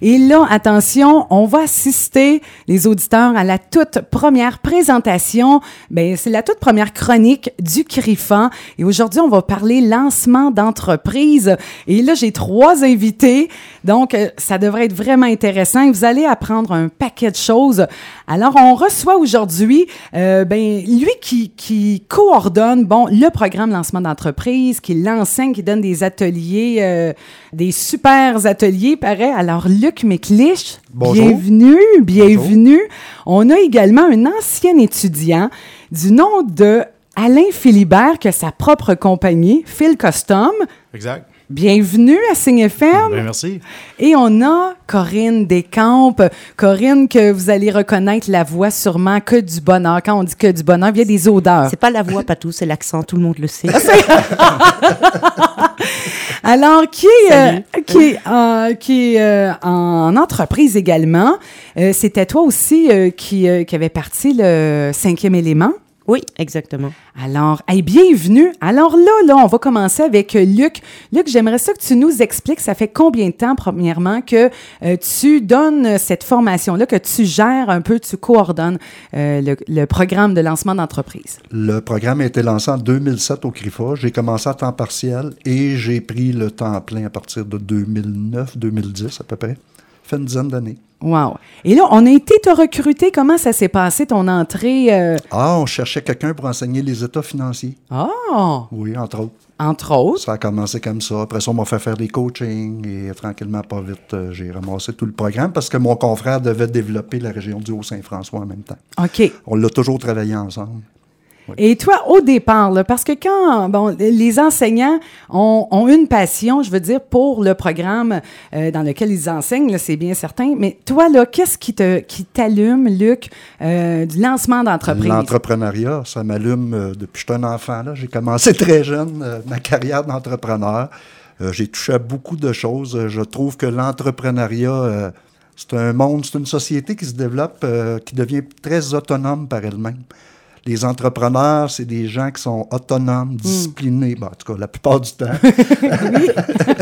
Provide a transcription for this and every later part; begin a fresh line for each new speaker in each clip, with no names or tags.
Et là, attention, on va assister les auditeurs à la toute première présentation. Ben, c'est la toute première chronique du CRIFA. Et aujourd'hui, on va parler lancement d'entreprise. Et là, j'ai trois invités. Donc, euh, ça devrait être vraiment intéressant. Vous allez apprendre un paquet de choses. Alors, on reçoit aujourd'hui, euh, ben, lui qui, coordonne, bon, le programme lancement d'entreprise, qui l'enseigne, qui donne des ateliers, euh, des super ateliers, paraît. Alors, Luc McLish,
Bonjour.
bienvenue, bienvenue. On a également un ancien étudiant du nom de Alain Philibert, qui a sa propre compagnie, Phil Custom.
Exact.
Bienvenue à Signe FM.
Ben, merci.
Et on a Corinne Descampes. Corinne, que vous allez reconnaître la voix sûrement que du bonheur. Quand on dit que du bonheur, il y a des odeurs.
C'est pas la voix, pas tout, c'est l'accent, tout le monde le sait.
Alors, qui est, euh, qui euh, qui euh, en entreprise également. Euh, C'était toi aussi euh, qui, euh, qui avait parti le cinquième élément.
Oui, exactement.
Alors, hey, bienvenue. Alors là, là, on va commencer avec euh, Luc. Luc, j'aimerais ça que tu nous expliques, ça fait combien de temps, premièrement, que euh, tu donnes cette formation-là, que tu gères un peu, tu coordonnes euh, le, le programme de lancement d'entreprise?
Le programme a été lancé en 2007 au CRIFA. J'ai commencé à temps partiel et j'ai pris le temps plein à partir de 2009-2010 à peu près. Fait une dizaine d'années.
Wow. Et là, on a été te recruter. Comment ça s'est passé, ton entrée? euh,
Ah, on cherchait quelqu'un pour enseigner les états financiers.
Ah,
Oui, entre autres.
entre autres.
Ça a commencé comme ça. Après ça, on m'a fait faire des coachings et tranquillement, pas vite, euh, j'ai ramassé tout le programme parce que mon confrère devait développer la région du Haut-Saint-François en même temps.
OK.
On l'a toujours travaillé ensemble.
Et toi, au départ, parce que quand bon, les enseignants ont, une passion, je veux dire, pour le programme euh, dans lequel ils enseignent, c'est bien certain, mais toi, là, qu'est-ce qui te qui t'allume, Luc, euh, du lancement d'entreprise?
L'entrepreneuriat, ça m'allume euh, depuis que je suis un enfant. J'ai commencé très jeune ma carrière d'entrepreneur. J'ai touché à beaucoup de choses. Je trouve que l'entrepreneuriat, c'est un monde, c'est une société qui se développe, qui devient très autonome par elle-même. Les entrepreneurs, c'est des gens qui sont autonomes, disciplinés, Bon, en tout cas la plupart du temps.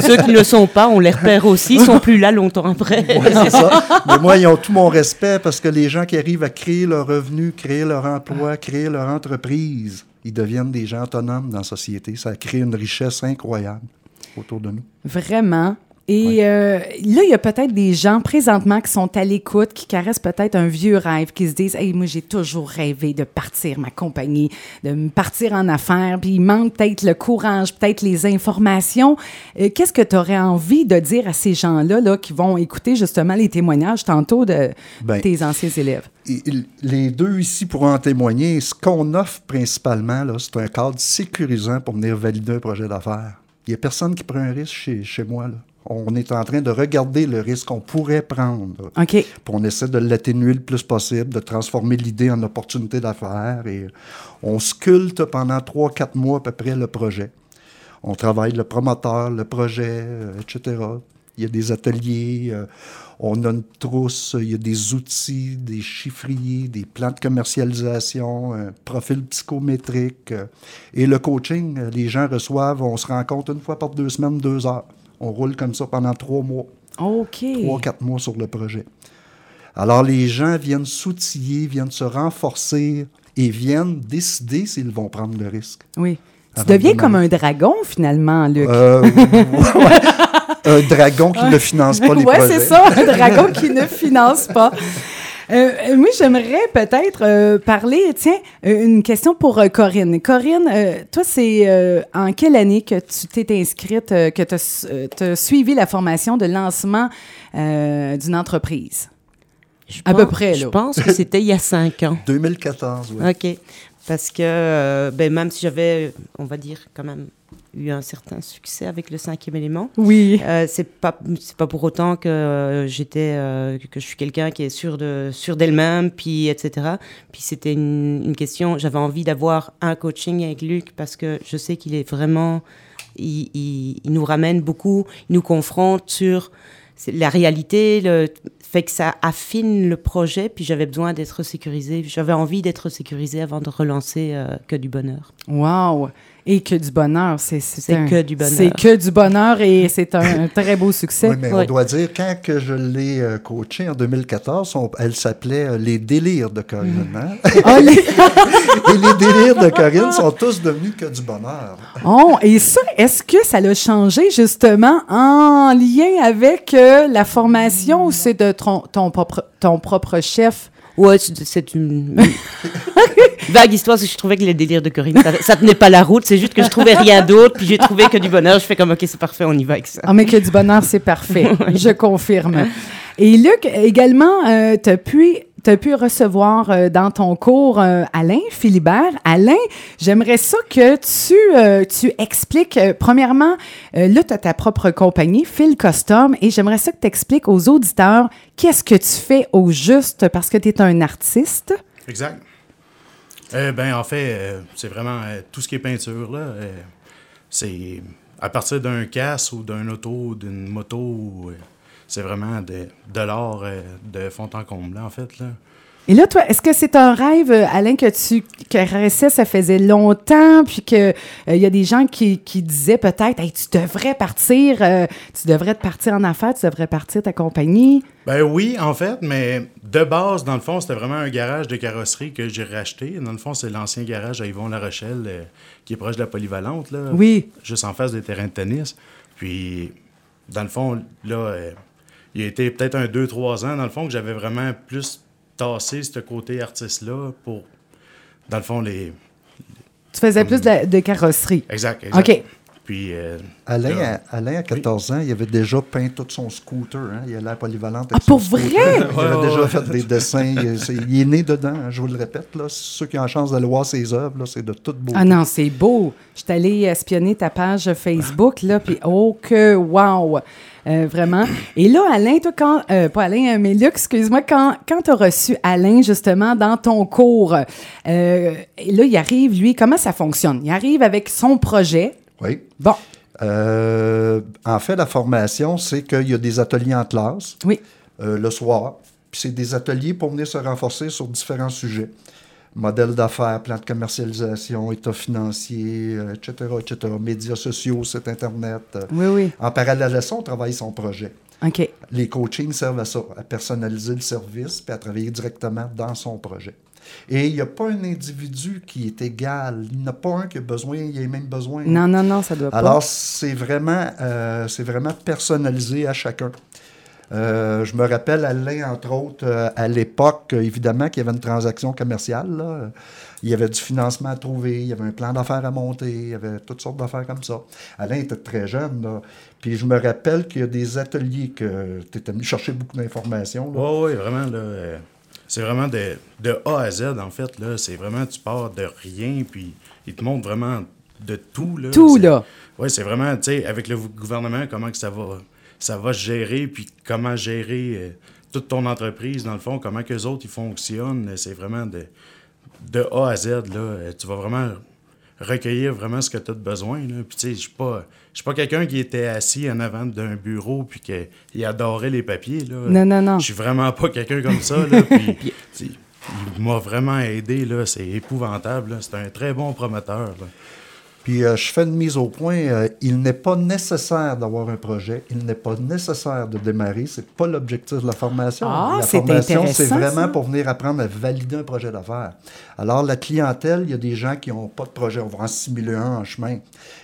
Ceux qui ne le sont pas, on les repère aussi, ils sont plus là longtemps après.
Ouais, c'est ça. Mais moi, ils ont tout mon respect parce que les gens qui arrivent à créer leur revenu, créer leur emploi, créer leur entreprise, ils deviennent des gens autonomes dans la société. Ça crée une richesse incroyable autour de nous.
Vraiment. Et euh, là, il y a peut-être des gens présentement qui sont à l'écoute, qui caressent peut-être un vieux rêve, qui se disent Hey, moi, j'ai toujours rêvé de partir ma compagnie, de me partir en affaires, puis il manque peut-être le courage, peut-être les informations. Euh, Qu'est-ce que tu aurais envie de dire à ces gens-là là, qui vont écouter justement les témoignages tantôt de
Ben,
tes anciens élèves?
Les deux ici pourront en témoigner. Ce qu'on offre principalement, c'est un cadre sécurisant pour venir valider un projet d'affaires. Il n'y a personne qui prend un risque chez, chez moi. Là. On est en train de regarder le risque qu'on pourrait prendre.
OK.
Puis on essaie de l'atténuer le plus possible, de transformer l'idée en opportunité d'affaires. Et on sculpte pendant trois, quatre mois à peu près le projet. On travaille le promoteur, le projet, euh, etc. Il y a des ateliers, euh, on a une trousse, il y a des outils, des chiffriers, des plans de commercialisation, un profil psychométrique. euh, et le coaching, les gens reçoivent, on se rencontre une fois par deux semaines, deux heures. On roule comme ça pendant trois mois
OK.
trois, quatre mois sur le projet. Alors, les gens viennent s'outiller, viennent se renforcer et viennent décider s'ils vont prendre le risque.
Oui. Tu
de
deviens comme un dragon, finalement, Luc.
Euh, ouais. Un dragon qui ne finance pas les
ouais,
projets.
c'est ça, un dragon qui ne finance pas. Euh, moi, j'aimerais peut-être euh, parler, tiens, euh, une question pour euh, Corinne. Corinne, euh, toi, c'est euh, en quelle année que tu t'es inscrite, euh, que tu as suivi la formation de lancement euh, d'une entreprise?
Je
À
pense-
peu près, là.
Je pense que c'était il y a cinq ans.
2014, oui.
OK. Parce que euh, ben, même si j'avais, on va dire, quand même eu un certain succès avec le cinquième élément,
Oui.
euh, c'est pas c'est pas pour autant que euh, j'étais euh, que je suis quelqu'un qui est sûr de sûr d'elle-même puis etc puis c'était une, une question j'avais envie d'avoir un coaching avec Luc parce que je sais qu'il est vraiment il, il- il nous ramène beaucoup il nous confronte sur la réalité le, fait que ça affine le projet, puis j'avais besoin d'être sécurisé. J'avais envie d'être sécurisé avant de relancer Que du bonheur.
Wow! Et que du bonheur, c'est
que du bonheur.
C'est que du bonheur et c'est un, très beau succès.
Oui, mais on doit dire, quand que je l'ai euh, coachée en 2014, elle s'appelait euh, Les délires de Corinne.
Mm.
hein?
Ah, les-
et les délires de Corinne sont tous devenus que du bonheur.
Oh, et ça, est-ce que ça l'a changé justement en lien avec euh, la formation ou c'est de ton, ton propre, ton propre chef?
Ouais, c'est une vague histoire, parce que je trouvais que les délires de Corinne, ça, ça tenait pas la route. C'est juste que je trouvais rien d'autre, puis j'ai trouvé que du bonheur. Je fais comme, ok, c'est parfait, on y va avec ça.
Ah, mais que du bonheur, c'est parfait. Je confirme. Et Luc, également, tu as pu. T'as pu recevoir euh, dans ton cours euh, Alain Philibert. Alain, j'aimerais ça que tu, euh, tu expliques, premièrement, là, tu as ta propre compagnie, Phil Custom, et j'aimerais ça que tu expliques aux auditeurs qu'est-ce que tu fais au juste parce que tu es un artiste.
Exact. Ben, en fait, c'est vraiment tout ce qui est peinture, là. c'est à partir d'un casse ou d'un auto, d'une moto, c'est vraiment de, de l'art euh, de fond en comble, en fait, là.
Et là, toi, est-ce que c'est un rêve, euh, Alain, que tu caressais, ça faisait longtemps, puis que euh, y a des gens qui, qui disaient peut-être, hey, tu devrais partir, euh, tu devrais te partir en affaires, tu devrais partir ta compagnie?
Ben oui, en fait, mais de base, dans le fond, c'était vraiment un garage de carrosserie que j'ai racheté. Dans le fond, c'est l'ancien garage à Yvon-La Rochelle, euh, qui est proche de la polyvalente, là.
Oui.
Juste en face des terrains de tennis. Puis, dans le fond, là, il a été peut-être un 2-3 ans, dans le fond, que j'avais vraiment plus tassé ce côté artiste-là pour, dans le fond, les...
Tu faisais plus de, de carrosserie.
Exact, exact.
OK.
Puis, euh,
Alain,
là-
à, Alain, à 14 ans, il avait déjà peint tout son scooter. Hein? Il allait à la polyvalente.
Ah, pour vrai?
Il avait
Ouais,
déjà
ouais.
fait des dessins. Il, est né dedans, hein, je vous le répète. Là. Ceux qui ont la chance d'aller voir ses œuvres, c'est de toute beauté.
Ah non, c'est beau. Je suis allée espionner ta page Facebook, là, puis oh que wow! Euh, vraiment. Et là, Alain, toi, quand, euh, pas Alain, euh, mais Luc, excuse-moi, quand, quand tu as reçu Alain, justement, dans ton cours, euh, et là, il arrive, lui, comment ça fonctionne? Il arrive avec son projet.
Oui.
Bon,
Euh, en fait, la formation, c'est qu'il y a des ateliers en classe
oui.
euh, le soir. Puis c'est des ateliers pour venir se renforcer sur différents sujets. Modèle d'affaires, plan de commercialisation, état financier, euh, etc., etc., médias sociaux, site Internet.
Oui, oui.
En parallèle à ça, on travaille son projet.
OK.
Les coachings servent à ça, à personnaliser le service puis à travailler directement dans son projet. Et il n'y a pas un individu qui est égal. Il n'y en a pas un qui a besoin, il y a même besoin.
Non, non, non, ça doit pas.
Alors, c'est vraiment, euh, c'est vraiment personnalisé à chacun. Euh, je me rappelle, Alain, entre autres, euh, à l'époque, euh, évidemment, qu'il y avait une transaction commerciale. là. Il y avait du financement à trouver, il y avait un plan d'affaires à monter, il y avait toutes sortes d'affaires comme ça. Alain était très jeune. là. Puis je me rappelle qu'il y a des ateliers que tu étais venu chercher beaucoup d'informations.
Oui, oui, vraiment, là. C'est vraiment de, de A à Z, en fait, là. C'est vraiment, tu pars de rien, puis il te montre vraiment de tout, là.
Tout, là.
Oui, c'est vraiment, tu sais, avec le gouvernement, comment que ça va, ça va gérer, puis comment gérer euh, toute ton entreprise, dans le fond, comment que les autres, ils fonctionnent. C'est vraiment de, de A à Z, là. Tu vas vraiment recueillir vraiment ce que tu as de besoin, là. Puis, tu sais, je suis pas... Pas quelqu'un qui était assis en avant d'un bureau puis qu'il adorait les papiers. Là.
Non, non, non.
Je suis vraiment pas quelqu'un comme ça. Là, puis, il m'a vraiment aidé. là. C'est épouvantable. là. C'est un très bon promoteur. là.
Puis euh, je fais une mise au point. euh, il n'est pas nécessaire d'avoir un projet. Il n'est pas nécessaire de démarrer. C'est pas l'objectif de la formation.
Ah,
la formation, c'est vraiment
ça.
pour venir apprendre à valider un projet d'affaires. Alors, la clientèle, il y a des gens qui n'ont pas de projet. On va en simuler un en chemin.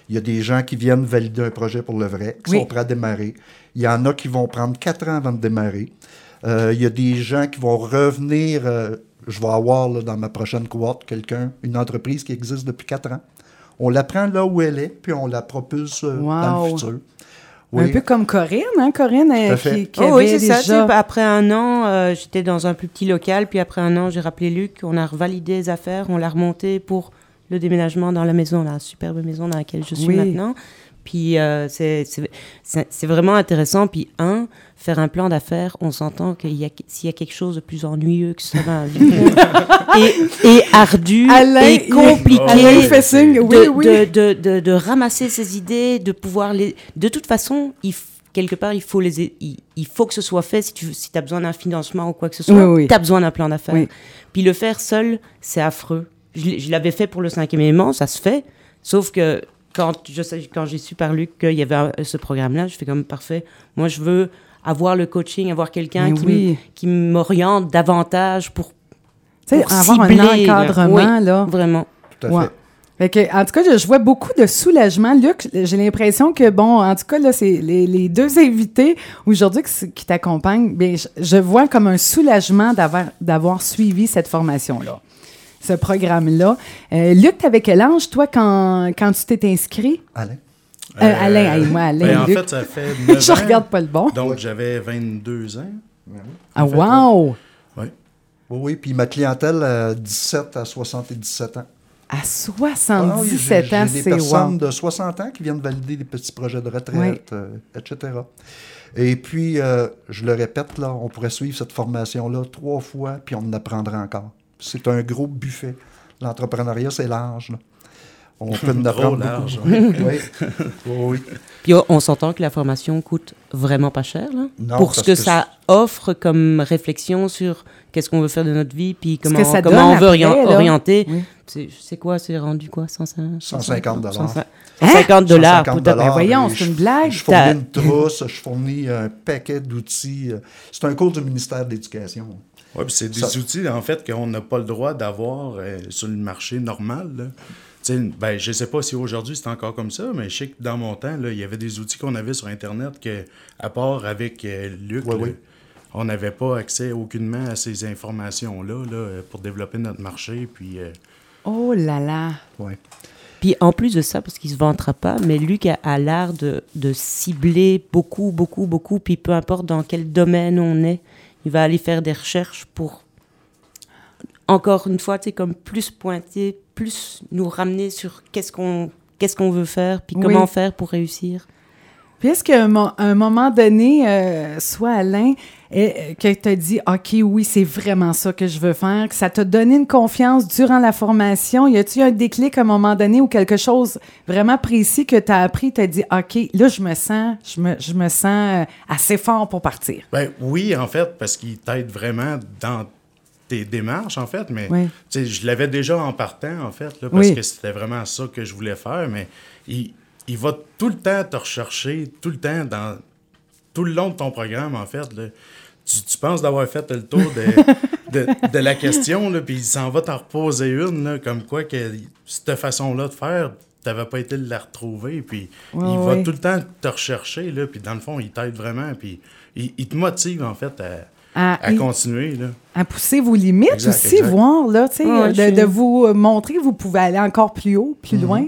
Il y a des gens qui viennent valider un projet pour le vrai, qui
Oui.
sont prêts à démarrer. Il y en a qui vont prendre quatre ans avant de démarrer. Euh, il y a des gens qui vont revenir. je vais avoir là, dans ma prochaine cohorte quelqu'un, une entreprise qui existe depuis quatre ans. On la prend là où elle est, puis on la propulse euh, dans
Wow.
le futur.
Un peu comme Corinne, hein, Corinne,
fait.
qui, qui
Oh oui, c'est ça.
déjà...
après un an, euh, j'étais dans un plus petit local, puis après un an, j'ai rappelé Luc, on a revalidé les affaires, on l'a remonté pour le déménagement dans la maison, la superbe maison dans laquelle je suis
Oui.
maintenant. Puis euh, c'est- vraiment intéressant. Puis un, faire un plan d'affaires, on s'entend qu'il y a s'il y a quelque chose de plus ennuyeux que ça et, et ardu
Alain,
et compliqué
il oui,
de,
oui.
de, de, ramasser ses idées, de pouvoir les. De toute façon, il quelque part, il faut, les, il, il faut que ce soit fait. Si tu si as besoin d'un financement ou quoi que ce soit,
Oui, oui.
tu as besoin d'un plan d'affaires.
Oui.
Puis le faire seul, c'est affreux. Je, je l'avais fait pour le cinquième élément, ça se fait. Sauf que quand je sais- quand j'ai su par Luc qu'il y avait un- ce programme-là, je fais comme parfait. Moi, je veux avoir le coaching, avoir quelqu'un qui,
oui.
m'oriente davantage pour,
Tu sais,
pour
avoir
cibler,
un encadrement,
Oui,
là.
Vraiment.
Tout à
Ouais.
fait.
Fait que, en tout cas, je, je vois beaucoup de soulagement. Luc, j'ai l'impression que, bon, en tout cas, là, c'est les, les deux invités aujourd'hui qui, t'accompagnent, bien, je, je vois comme un soulagement d'avoir, d'avoir suivi cette formation-là, ce programme-là. Euh, Luc, t'avais quel âge, toi, quand, quand tu t'es inscrit?
Alain?
Euh, Alain, hey, moi, Alain,
ben, en
Luc.
fait, ça fait 9
je
ans.
regarde pas le bon.
Donc, j'avais 22 ans.
Ah,
fait,
wow!
Oui, oui, puis ma clientèle, euh, 17 à 77 ans.
À
Ah oui,
77 ans,
J'ai des
c'est
personnes
wow.
de 60 ans qui viennent valider des petits projets de retraite,
Oui.
euh, etc. Et puis, euh, je le répète, là, on pourrait suivre cette formation-là trois fois, puis on en apprendra encore. C'est un gros buffet. L'entrepreneuriat, c'est large. là. On peut en
Trop
apprendre
large,
beaucoup. oui. oui, oui.
Puis on, s'entend que la formation coûte vraiment pas cher, là,
Non,
pour ce que,
que
ça offre comme réflexion sur qu'est-ce qu'on veut faire de notre vie, puis comment,
que ça
comment on veut
après,
orien-
là.
orienter.
Oui.
C'est quoi, c'est rendu quoi? 150
150 dollars.
150 dollars.
150
peut-être.
Ben voyons, c'est
je-
une blague.
Je fournis une trousse, je fournis un paquet d'outils. euh, C'est un cours du ministère de l'Éducation.
Ouais, puis c'est des
Ça-
outils, en fait, qu'on n'a pas le droit d'avoir euh, sur le marché normal. là. Tu sais, ben, je sais pas si aujourd'hui c'est encore comme ça, mais je sais que dans mon temps, là, il y avait des outils qu'on avait sur Internet que, à part avec euh, Luc,
Ouais,
là,
ouais.
on n'avait pas accès aucunement à ces informations-là là, pour développer notre marché. Puis, euh,
Oh là là!
Ouais.
Puis en plus de ça, parce qu'il se vantera pas, mais Luc a, a l'art de, de cibler beaucoup, beaucoup, beaucoup, puis peu importe dans quel domaine on est, il va aller faire des recherches pour, encore une fois, sais, comme plus pointer, plus nous ramener sur qu'est-ce qu'on qu'est-ce qu'on veut faire, puis
Oui.
comment faire pour réussir.
Puis est-ce qu'à un, mo- un moment donné, euh, soit Alain, eh, que tu as dit, OK, oui, c'est vraiment ça que je veux faire, que ça t'a donné une confiance durant la formation? Y a-t-il un déclic à un moment donné ou quelque chose vraiment précis que tu as appris, tu as dit, OK, là, je me sens, je me, je me sens euh, assez fort pour partir?
Ben oui, en fait, parce qu'il t'aide vraiment dans tes démarches, en fait, mais
Oui.
je l'avais déjà en partant, en fait, là, parce
Oui.
que c'était vraiment ça que je voulais faire, mais il, il va tout le temps te rechercher, tout le temps, dans tout le long de ton programme, en fait. là. Tu, tu penses d'avoir fait le tour de, de, de la question, là, puis il s'en va t'en reposer une, là, comme quoi que cette façon-là de faire, t'avais pas été de la retrouver, puis
Ouais,
il va tout le temps te rechercher, là, puis dans le fond, il t'aide vraiment, puis il, il te motive, en fait, à,
À,
à continuer, là.
à pousser vos limites
Exact,
aussi,
exact.
voir, là, tu sais,
Ouais,
de, de vous montrer que vous pouvez aller encore plus haut, plus
Mhm,
loin.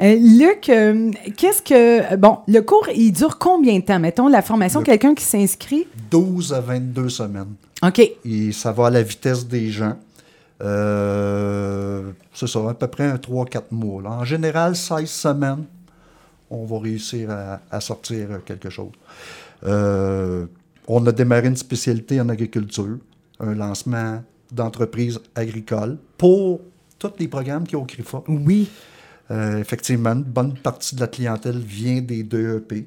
Euh, Luc, euh, qu'est-ce que. Bon, le cours, il dure combien de temps? Mettons, la formation,
Le-
quelqu'un qui s'inscrit?
12 à 22 semaines.
OK.
Et ça va à la vitesse des gens. Euh, c'est ça, à peu près un 3-4 mois. là. En général, 16 semaines, on va réussir à, à sortir quelque chose. Euh, on a démarré une spécialité en agriculture, un lancement d'entreprise agricole pour tous les programmes qui ont au CRIFA.
Oui.
Euh, effectivement, une bonne partie de la clientèle vient des DEP.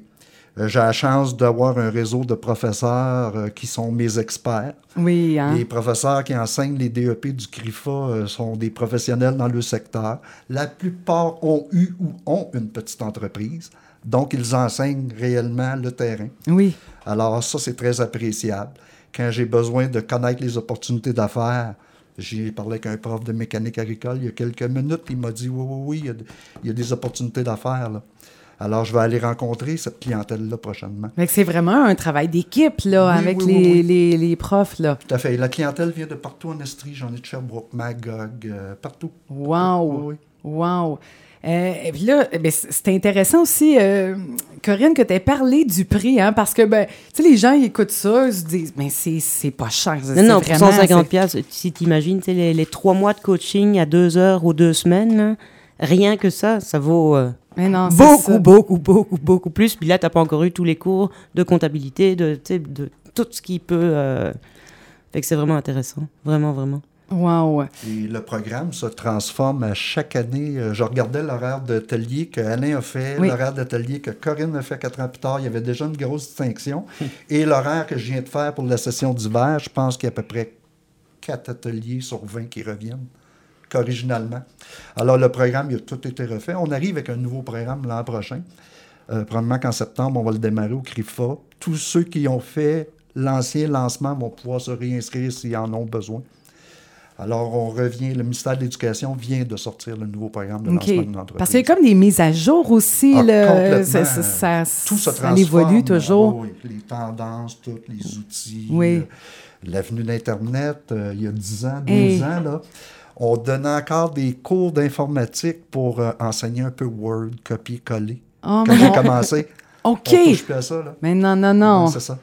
Euh, J'ai la chance d'avoir un réseau de professeurs euh, qui sont mes experts.
Oui, hein?
Les professeurs qui enseignent les DEP du CRIFA sont des professionnels dans le secteur. La plupart ont eu ou ont une petite entreprise, donc ils enseignent réellement le terrain.
Oui.
Alors ça, c'est très appréciable. Quand j'ai besoin de connaître les opportunités d'affaires, j'ai parlé avec un prof de mécanique agricole il y a quelques minutes, il m'a dit oui, oui, oui, il y a, il y a des opportunités d'affaires. Alors, je vais aller rencontrer cette clientèle-là prochainement.
C'est vraiment un travail d'équipe, là,
Oui,
avec
oui,
les,
oui.
Les, les profs, là.
Tout à fait. La clientèle vient de partout en Estrie. J'en ai de Sherbrooke, Magog, euh, partout.
Wow! Wow! Euh, et puis là, ben, c'est intéressant aussi, euh, Corinne, que tu aies parlé du prix, hein, parce que, ben, tu sais, les gens, ils écoutent ça, ils se disent, mais c'est pas cher.
Non, non, pour 150 pièces, si tu imagines les, les trois mois de coaching à deux heures ou deux semaines, rien que ça, ça vaut euh,
non,
beaucoup, beaucoup, beaucoup, beaucoup plus. Puis là, tu n'as pas encore eu tous les cours de comptabilité, de, de tout ce qui peut. Fait que c'est vraiment intéressant. Vraiment, vraiment.
Wow.
Et le programme se transforme à chaque année. Euh, Je regardais l'horaire d'atelier que Alain a fait,
Oui.
l'horaire d'atelier que Corinne a fait quatre ans plus tard. Il y avait déjà une grosse distinction. Et l'horaire que je viens de faire pour la session d'hiver, je pense qu'il y a à peu près quatre ateliers sur 20 qui reviennent qu'originalement. Alors, le programme, il a tout été refait. On arrive avec un nouveau programme l'an prochain. Euh, probablement qu'en septembre, on va le démarrer au CRIFA. Tous ceux qui ont fait l'ancien lancement vont pouvoir se réinscrire s'ils en ont besoin. Alors, on revient, le ministère de l'Éducation vient de sortir le nouveau programme de
OK.
lancement d'une entreprise.
Parce qu'il y a comme des mises à jour aussi.
Ah, complètement.
Ça, ça, ça-
Tout se
ça
transforme.
évolue toujours.
Oui, les tendances, tous les outils.
Oui.
euh, L'avenue d'Internet, euh, il y a 10 ans, 12
Hey.
ans, là, on donnait encore des cours d'informatique pour euh, enseigner un peu Word, copier-coller.
Oh,
Quand j'ai commencé,
OK.
on touche plus à ça. Là.
Mais non, non, non.
Ouais, C'est ça.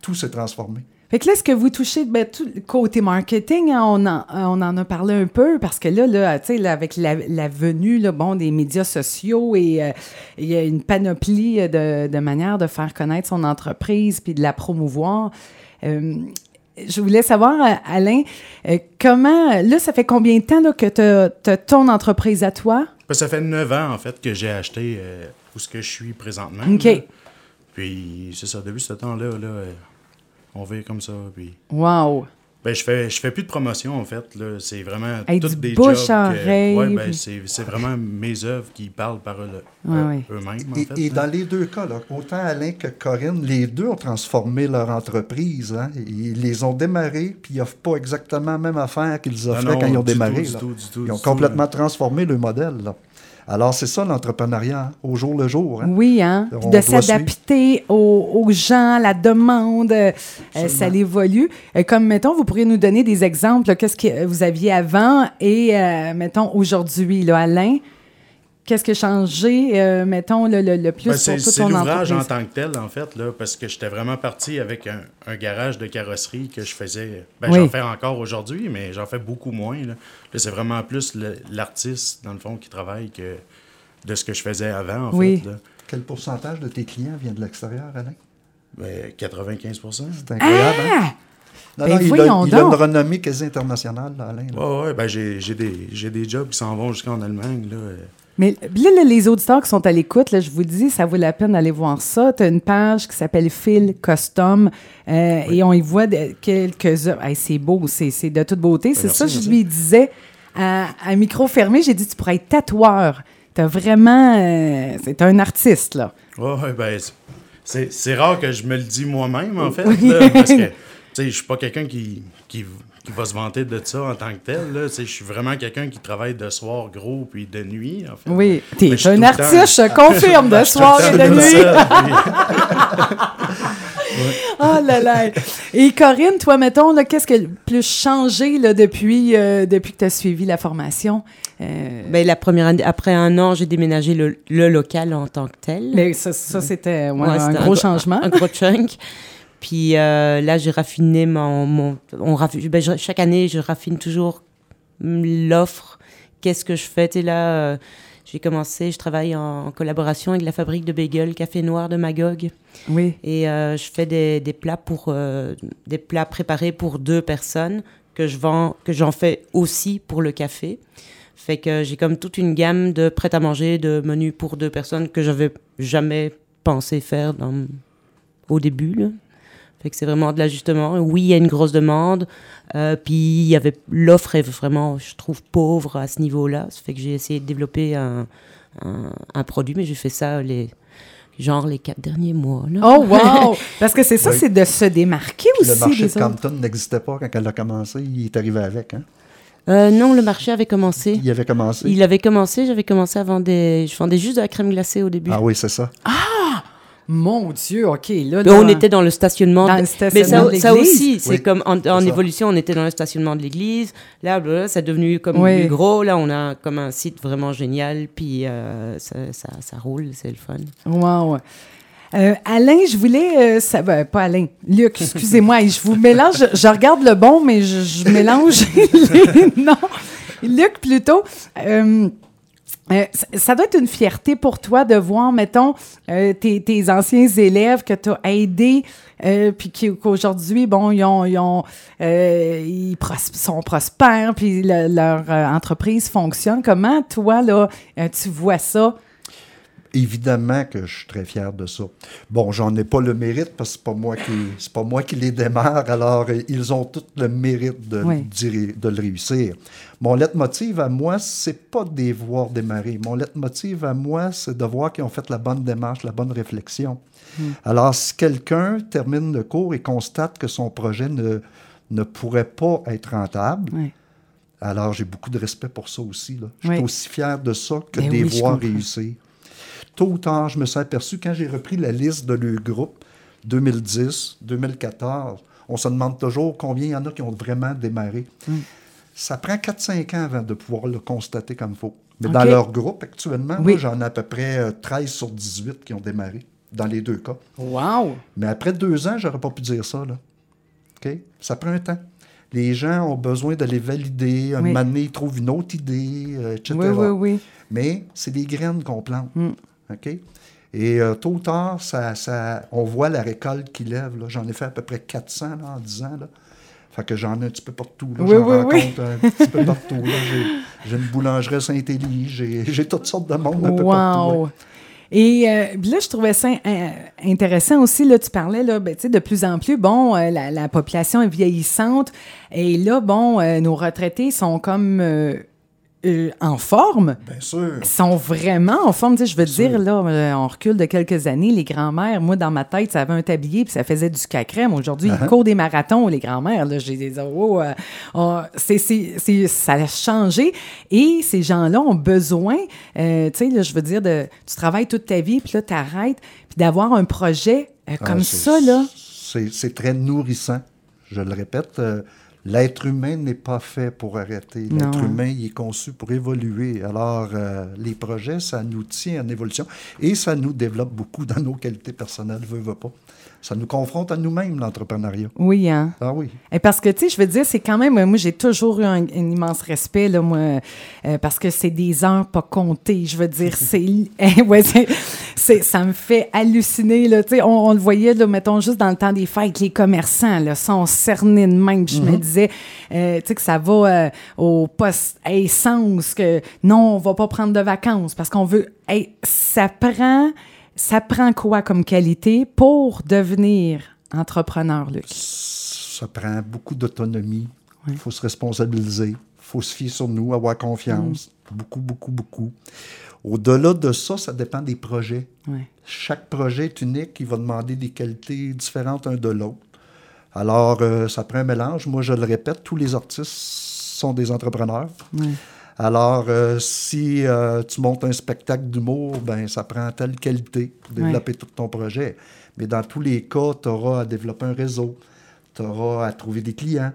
Tout s'est transformé.
Fait que là, est-ce que vous touchez, ben, tout le côté marketing, hein, on, en, on en a parlé un peu, parce que là, là tu sais, là, avec la, la venue, là, bon, des médias sociaux et euh, il y a une panoplie de, de manières de faire connaître son entreprise puis de la promouvoir. Euh, je voulais savoir, euh, Alain, comment, là, ça fait combien de temps là, que tu as, ton entreprise à toi?
Ben, ça fait neuf ans, en fait, que j'ai acheté euh, où ce que je suis présentement.
OK.
là. Puis, c'est ça, depuis ce temps-là, là, on vit comme ça. Puis,
Wow!
ben, je fais, je fais plus de promotion, en fait. Là. C'est vraiment
Hey,
toutes des
bouche
jobs
à
que- ouais, ben, c'est, c'est vraiment mes œuvres qui parlent par eux-
Ouais,
eux-
ouais.
eux-mêmes, en
Et,
fait.
et dans les deux cas, là, autant Alain que Corinne, les deux ont transformé leur entreprise. hein. Ils les ont démarrés, puis ils n'offrent pas exactement la même affaire qu'ils offraient
Ah non,
quand ils ont
du
démarré.
tout, du
là.
tout, du tout,
ils ont
du tout,
complètement transformé le modèle. là. Alors, c'est ça l'entrepreneuriat, hein, au jour le jour. hein.
Oui, hein?
On
de s'adapter aux, aux gens, la demande, euh, euh, ça évolue. Euh, comme, mettons, vous pourriez nous donner des exemples, qu'est-ce que vous aviez avant et, euh, mettons, aujourd'hui, là, Alain, qu'est-ce qui a changé, euh, mettons, le, le, le plus
Ben,
pour
c'est,
toute
c'est
ton
l'ouvrage en tant que tel, en fait, là, parce que j'étais vraiment parti avec un, un garage de carrosserie que je faisais. Ben,
Oui.
J'en fais encore aujourd'hui, mais j'en fais beaucoup moins. Là, Là, c'est vraiment plus l'artiste, dans le fond, qui travaille que de ce que je faisais avant, en
Oui.
fait. là.
Quel pourcentage de tes clients vient de l'extérieur, Alain?
Ben, 95%
C'est incroyable. hein?
Ah!
Non,
Ben
non, il, a,
voyons
il a une renommée quasi internationale, là, Alain. là.
Ouais, ouais, ben, j'ai, j'ai des, j'ai des jobs qui s'en vont jusqu'en Allemagne. Là.
Mais là, les auditeurs qui sont à l'écoute, là, je vous dis, ça vaut la peine d'aller voir ça. Tu as une page qui s'appelle Phil Custom euh, et on y voit de- quelques œuvres. Hey, c'est beau, c'est c'est de toute beauté. C'est
merci,
ça je lui disais à, à micro fermé. J'ai dit, tu pourrais être tatoueur. Tu vraiment. euh, c'est un artiste, là.
Ouais, ben, c'est- c'est, rare que je me le dis moi-même, en fait, là, parce que, tu sais, je suis pas quelqu'un qui, qui, qui va se vanter de ça en tant que tel, là, je suis vraiment quelqu'un qui travaille de soir gros puis de nuit, en fait.
Oui, tu
Mais
es
je suis
un artiste,
temps-
je confirme, de soir et de nuit.
puis-
Oh là là. Et Corinne, toi, mettons, qu'est-ce qui a le plus changé là, depuis, euh, depuis que tu as suivi la formation? Euh,
Ben, la première année, après un an, j'ai déménagé le, le local en tant que tel.
mais ça, ça, c'était ouais,
Ouais,
un gros
un-
changement.
Un gros chunk. Puis euh, là, j'ai raffiné mon. mon on ben, je- chaque année, je raffine toujours l'offre. Qu'est-ce que je fais? Sais, là, euh, j'ai commencé, je travaille en, en collaboration avec la fabrique de bagels Café Noir de Magog.
Oui.
Et euh, je fais des, des plats pour euh, des plats préparés pour deux personnes que je vends, que j'en fais aussi pour le café. Fait que j'ai comme toute une gamme de prêt à manger, de menus pour deux personnes que j'avais jamais pensé faire dans, au début. Là. Fait que c'est vraiment de l'ajustement. Oui, il y a une grosse demande. euh, puis il y avait l'offre est vraiment, je trouve, pauvre à ce niveau-là. Ça fait que j'ai essayé de développer un, un, un produit, mais j'ai fait ça les genre les quatre derniers mois. Là.
Oh, wow! Parce que c'est ça,
Oui.
c'est de se démarquer
Puis
aussi
le marché
des
de. Compton n'existait pas quand elle a commencé. Il est arrivé avec. Hein?
Euh, non, le marché avait commencé.
Il avait commencé.
Il avait commencé, j'avais commencé à vendre des... Je vendais juste de la crème glacée au début.
Ah oui, c'est ça.
Mon Dieu, OK. Là,
on était dans le stationnement.
Dans
de-
le stationnement
Mais ça,
de
ça
l'église.
aussi, c'est
Oui,
comme en, évolution, on était dans le stationnement de l'église. Là, là, c'est devenu comme
Oui.
plus gros. Là, on a comme un site vraiment génial. Puis euh, ça, ça, ça roule, c'est le fun.
Wow. Euh, Alain, je voulais. euh, ça, ben, pas Alain. Luc, excusez-moi. je vous mélange. Je, je regarde le bon, mais je, je mélange les noms. Luc, plutôt. Euh, ça- doit être une fierté pour toi de voir, mettons, euh, tes, tes anciens élèves que tu as aidés, euh, puis qu'aujourd'hui, bon, ils, ont, ils, ont, euh, ils pros- sont prospères, puis le- leur euh, entreprise fonctionne. Comment, toi, là, tu vois ça?
Évidemment que je suis très fier de ça. Bon, j'en ai pas le mérite parce que c'est pas moi qui c'est pas moi qui les démarre, alors euh, ils ont tout le mérite de,
Oui.
de le réussir. Mon leitmotiv à moi, c'est pas de les voir démarrer. Mon leitmotiv à moi, c'est de voir qu'ils ont fait la bonne démarche, la bonne réflexion. Alors, si quelqu'un termine le cours et constate que son projet ne, ne pourrait pas être rentable,
Oui.
alors j'ai beaucoup de respect pour ça aussi. Là. Je
Oui.
suis aussi fier de ça que
Ben
de les voir réussir. Tôt ou tard, je me suis aperçu, quand j'ai repris la liste de leur groupe, 2010, 2014, on se demande toujours combien il y en a qui ont vraiment démarré.
Mm.
Ça prend 4-5 ans avant de pouvoir le constater comme il faut. Mais dans leur groupe, actuellement,
Oui.
j'en ai à peu près euh, 13 sur 18 qui ont démarré, dans les deux cas.
Wow!
Mais après deux ans, j'aurais pas pu dire ça. Là. Ça prend un temps. Les gens ont besoin d'aller valider. Un
Oui.
moment donné, ils trouvent une autre idée, euh, etc.
Oui, oui, oui.
Mais c'est des graines qu'on plante.
Mm.
OK? Et euh, tôt ou tard, ça, ça, on voit la récolte qui lève. là. J'en ai fait à peu près 400 là, en 10 ans. Là. Fait que j'en ai un petit peu partout. Là.
Oui,
J'en
oui, oui.
rencontre un petit peu partout. là. J'ai, une boulangerie Saint-Élie. J'ai, j'ai toutes sortes de monde un peu partout.
Wow!
ouais.
Et euh, là, je trouvais ça euh, intéressant aussi, là, tu parlais, là, ben, de plus en plus, bon, euh, la, la population est vieillissante, et là, bon, nos retraités sont comme euh, en forme,
Bien sûr.
Ils sont vraiment en forme. Tu sais, je veux dire, là, euh, on recule de quelques années, les grands-mères, moi, dans ma tête, ça avait un tablier puis ça faisait du cacrème. Aujourd'hui,
Uh-huh.
ils courent des marathons, les grands-mères. Là, j'ai des oh, euh, on- c'est, c'est, c'est- ça a changé. Et ces gens-là ont besoin, euh, tu sais, là, je veux dire, de, tu travailles toute ta vie, puis là, tu arrêtes, puis d'avoir un projet
Ah,
comme
c'est-
ça, là.
C'est très nourrissant. Je le répète, l'être humain n'est pas fait pour arrêter. L'être humain, il est conçu pour évoluer. Alors, euh, les projets, ça nous tient en évolution et ça nous développe beaucoup dans nos qualités personnelles, veut, veut pas. Ça nous confronte à nous-mêmes, l'entrepreneuriat.
Oui, hein.
Ah oui.
Et parce que, tu sais, je veux dire, c'est quand même, moi, j'ai toujours eu un, un immense respect, là, moi, euh, parce que c'est des heures pas comptées. Je veux dire, c'est. eh, ouais, c'est- ça me fait halluciner, là. Tu sais, on, on le voyait, là, mettons, juste dans le temps des fêtes, les commerçants, là, sont cernés de même. Puis je me disais, euh, tu sais, que ça va euh, au poste à essence, que non, on va pas prendre de vacances parce qu'on veut. Hey, ça prend. Ça prend quoi comme qualité pour devenir entrepreneur, Luc?
Ça prend beaucoup d'autonomie. Il faut se responsabiliser. Il faut se fier sur nous, avoir confiance. Beaucoup, beaucoup, beaucoup. Au-delà de ça, ça dépend des projets.
Ouais.
Chaque projet est unique, il va demander des qualités différentes un de l'autre. Alors, euh, ça prend un mélange. Moi, je le répète, tous les artistes sont des entrepreneurs. Alors, euh, si euh, tu montes un spectacle d'humour, ben ça prend telle qualité pour développer tout ton projet. Mais dans tous les cas, tu auras à développer un réseau, tu auras à trouver des clients,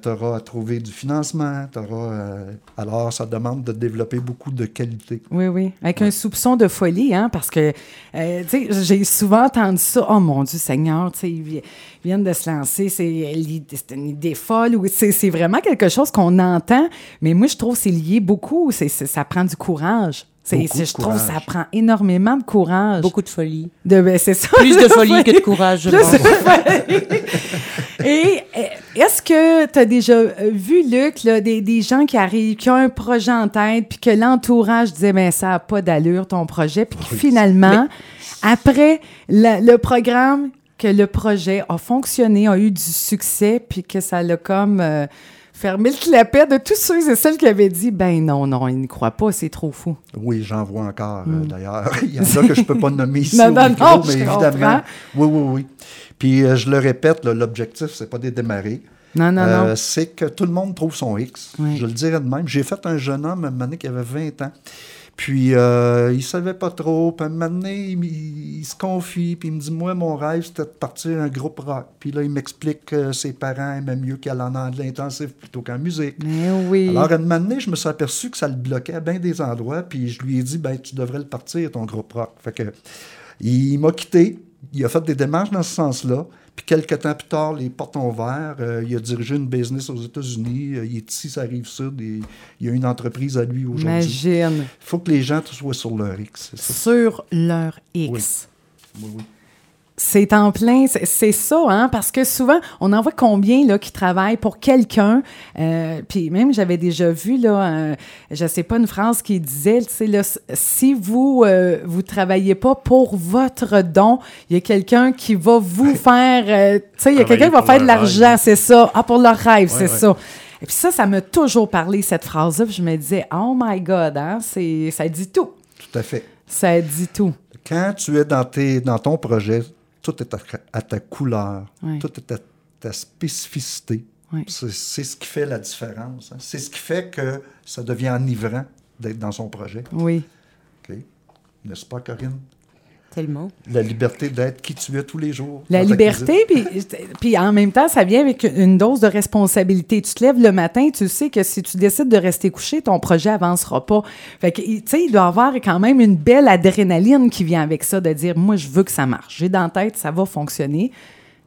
tu auras à trouver du financement. t'auras, euh, alors, ça demande de développer beaucoup de qualités.
Oui, oui. Avec un soupçon de folie, hein, parce que, euh, tu sais, j'ai souvent entendu ça. Oh mon Dieu, Seigneur, tu sais, ils vi- viennent de se lancer, c'est c'est une idée folle. ou C'est vraiment quelque chose qu'on entend, mais moi, je trouve que c'est lié beaucoup. C'est- ça prend du courage. C'est- c'est- je trouve que ça prend énormément de courage.
Beaucoup de folie.
De, ben, c'est ça.
Plus de folie que de courage, je
Plus
pense.
de folie. Et euh, est-ce que tu as déjà euh, vu, Luc, là, des, des gens qui arrivent, qui ont un projet en tête, puis que l'entourage disait, ben ça n'a pas d'allure, ton projet, puis que finalement, après la- le programme, que le projet a fonctionné, a eu du succès, puis que ça l'a comme euh, fermé le clapet de tous ceux et celles qui avaient dit, ben non, non, ils n'y croient pas, c'est trop fou.
Oui, j'en vois encore, euh, d'ailleurs. Il y en a que je ne peux pas nommer ici
Hmm. Non,
au
non,
micro,
non,
mais évidemment. Oui, oui, oui. Puis euh, je le répète, l'objectif, c'est pas de démarrer.
Non, non,
Euh,
non.
c'est que tout le monde trouve son X.
Oui.
Je le dirais de même. J'ai fait un jeune homme, un qui avait 20 ans. Puis, euh, il savait pas trop. Puis, un moment donné, il, il- il se confie. Puis, il me dit Moi, mon rêve, c'était de partir un groupe rock. Puis là, il m'explique que ses parents aimaient mieux qu'elle en a de l'intensif plutôt qu'en musique.
Mais oui.
Alors, à un moment donné, je me suis aperçu que ça le bloquait à bien des endroits, puis je lui ai dit, ben, tu devrais le partir, ton groupe rock. Fait que, il m'a quitté, il a fait des démarches dans ce sens-là, Puis quelques temps plus tard, les portes ont ouvert. Euh, il a dirigé une business aux États-Unis. Euh, il est ici, ça arrive sud. Et il y a une entreprise à lui aujourd'hui.
Imagine.
Il faut que les gens soient sur leur X. ça.
Sur leur X.
Oui, oui.
C'est en plein, c'est- ça, hein, parce que souvent, on en voit combien là, qui travaillent pour quelqu'un. euh, Puis même, j'avais déjà vu, là, euh, je sais pas, une phrase qui disait, tu sais, là, si vous euh, vous travaillez pas pour votre don, il y a quelqu'un qui va vous faire, euh, tu sais, il y a quelqu'un qui va faire de l'argent, c'est ça. Ah, pour leur rêve, c'est
ouais.
ça. Et puis ça, ça m'a toujours parlé, cette phrase-là. Puis je me disais, oh my God, hein, c'est, ça dit tout.
Tout à fait.
Ça dit tout.
Quand tu es dans, tes, dans ton projet, tout est à, à ta couleur,
Ouais.
tout est à ta spécificité. C'est ce qui fait la différence. hein. C'est ce qui fait que ça devient enivrant d'être dans son projet.
Oui.
OK? N'est-ce pas, Corinne?
Tellement.
La liberté d'être qui tu es tous les jours.
La liberté, puis, puis en même temps, ça vient avec une dose de responsabilité. Tu te lèves le matin, tu sais que si tu décides de rester couché, ton projet avancera pas. Fait que, tu sais, il doit y avoir quand même une belle adrénaline qui vient avec ça, de dire, moi, je veux que ça marche. J'ai dans la tête, ça va fonctionner.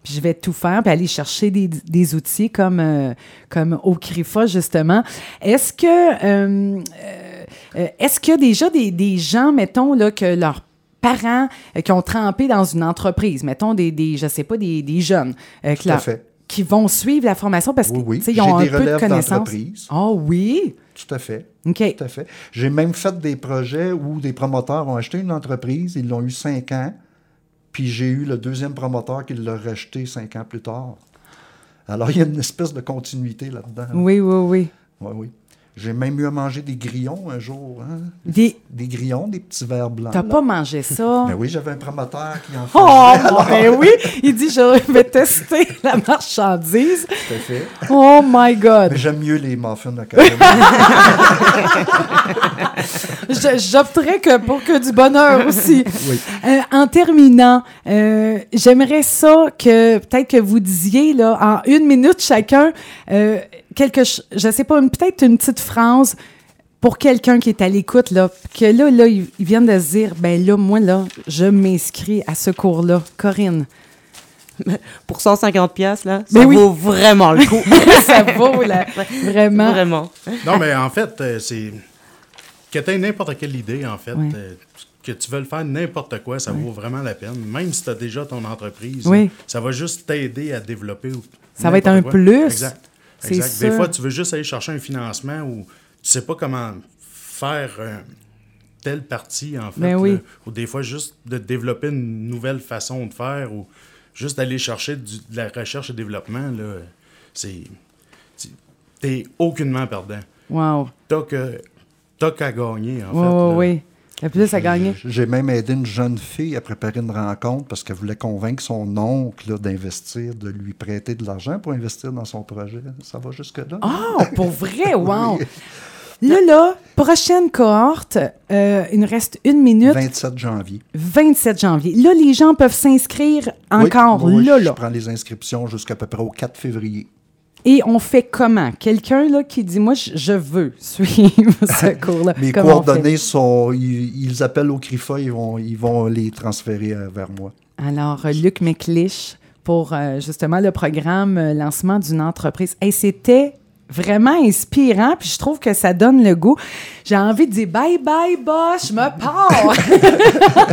Puis je vais tout faire, puis aller chercher des, des outils comme, euh, comme au CRIFA, justement. Est-ce que, euh, euh, est-ce qu'il y a déjà des, des gens, mettons, là, que leurs parents euh, qui ont trempé dans une entreprise, mettons des, des je sais pas, des, des jeunes, euh,
à
leur-
fait.
qui vont suivre la formation parce
Oui, oui.
qu'ils ils ont un
des
peu de connaissances. Oh oui!
Tout à fait. Tout à fait. J'ai même fait des projets où des promoteurs ont acheté une entreprise, ils l'ont eu cinq ans, puis j'ai eu le deuxième promoteur qui l'a racheté cinq ans plus tard. Alors, il y a une espèce de continuité là-dedans.
Oui, oui, oui.
Oui, oui. J'ai même eu à manger des grillons un jour. hein.
Des...
Des grillons, des petits verres blancs.
T'as pas mangé ça?
Ben oui, j'avais un promoteur qui en faisait.
Oh, ben oui! Il dit, je vais tester la marchandise.
Tout à fait.
Oh my God!
Mais j'aime mieux les muffins à
J'opterais que pour que du bonheur aussi.
Oui.
Euh, en terminant, euh, j'aimerais ça que peut-être que vous disiez là en une minute chacun euh, quelque, ch- je sais pas, peut-être une petite phrase pour quelqu'un qui est à l'écoute là, que là là ils viennent de se dire ben là moi là je m'inscris à ce cours là. Corinne,
Pour 150 pièces là,
Mais
ça
oui.
vaut vraiment le coup.
ça vaut là, vraiment.
Vraiment.
Non, mais en fait, euh, c'est. Que tu aies n'importe quelle idée, en fait, euh, que tu veux le faire n'importe quoi, ça vaut vraiment la peine. Même si tu as déjà ton entreprise,
Oui.
ça va juste t'aider à développer. ou-
Ça va être un
quoi.
plus.
Exact. Exact. Des fois, tu veux juste aller chercher un financement ou tu sais pas comment faire euh, telle partie, en fait.
Ben oui.
là. ou des fois, juste de développer une nouvelle façon de faire ou juste d'aller chercher du- de la recherche et développement, là, c'est. tu- T'es aucunement perdant.
Wow.
T'as que t'as qu'à gagner, en fait. là.
oui. Plus à gagner.
J'ai même aidé une jeune fille à préparer une rencontre parce qu'elle voulait convaincre son oncle d'investir, de lui prêter de l'argent pour investir dans son projet. Ça va jusque-là?
Ah, pour vrai, wow. Là, là, prochaine cohorte, euh, il nous reste une minute,
27 janvier.
27 janvier. Là, les gens peuvent s'inscrire encore
Oui, oui,
là,
Je
là.
prends les inscriptions jusqu'à peu près au 4 février.
Et on fait comment? Quelqu'un là qui dit, moi, je, je veux suivre ce cours-là.
Mes coordonnées sont. Ils, ils appellent au CRIFA, ils vont, ils vont les transférer euh, vers moi.
Alors, euh, Luc McLeish pour euh, justement le programme euh, lancement d'une entreprise. Et c'était vraiment inspirant, puis je trouve que ça donne le goût. J'ai envie de dire bye bye boss, je me pars.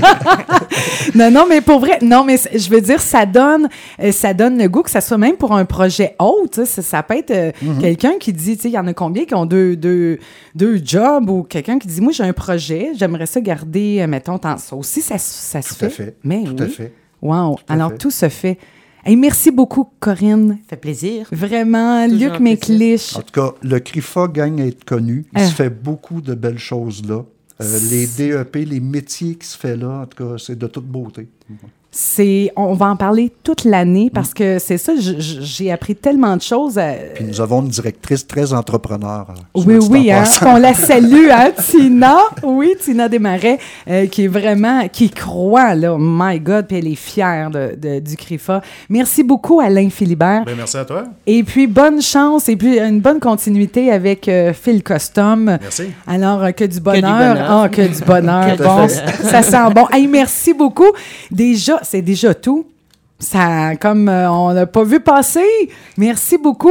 non non mais pour vrai, non mais je veux dire ça donne euh, ça donne le goût que ça soit même pour un projet haut, ça, ça peut être euh, quelqu'un qui dit tu sais il y en a combien qui ont deux deux deux jobs ou quelqu'un qui dit moi j'ai un projet, j'aimerais ça garder euh, mettons tant ça aussi ça, ça se
Tout
fait.
à fait.
Mais
Tout
oui.
à fait.
Wow. Alors,
fait.
tout se fait. Hey, merci beaucoup, Corinne.
Ça fait plaisir.
Vraiment,
Toujours
Luc. McLeish.
En tout cas, le CRIFA gagne à être connu. Il
Ah.
se fait beaucoup de belles choses là. Euh, les DEP, les métiers qui se fait là, en tout cas, c'est de toute beauté.
C'est, on va en parler toute l'année parce que c'est ça, j'ai appris tellement de choses. euh,
Puis nous avons une directrice très entrepreneur. euh,
oui, oui, hein, on la salue, hein, Tina. Oui, Tina Desmarais, euh, qui est vraiment, qui croit, là, my God, puis elle est fière de, de- du CRIFA. Merci beaucoup, Alain Philibert.
Ben, merci à toi.
Et puis, bonne chance et puis une bonne continuité avec euh, Phil Custom.
Merci.
Alors, euh, que du bonheur.
bonheur.
Ah, que du bonheur.
Que du
bon,
bonheur.
ça sent bon. Hey, merci beaucoup. Déjà, c'est déjà tout. Ça, comme euh, on n'a pas vu passer. Merci beaucoup.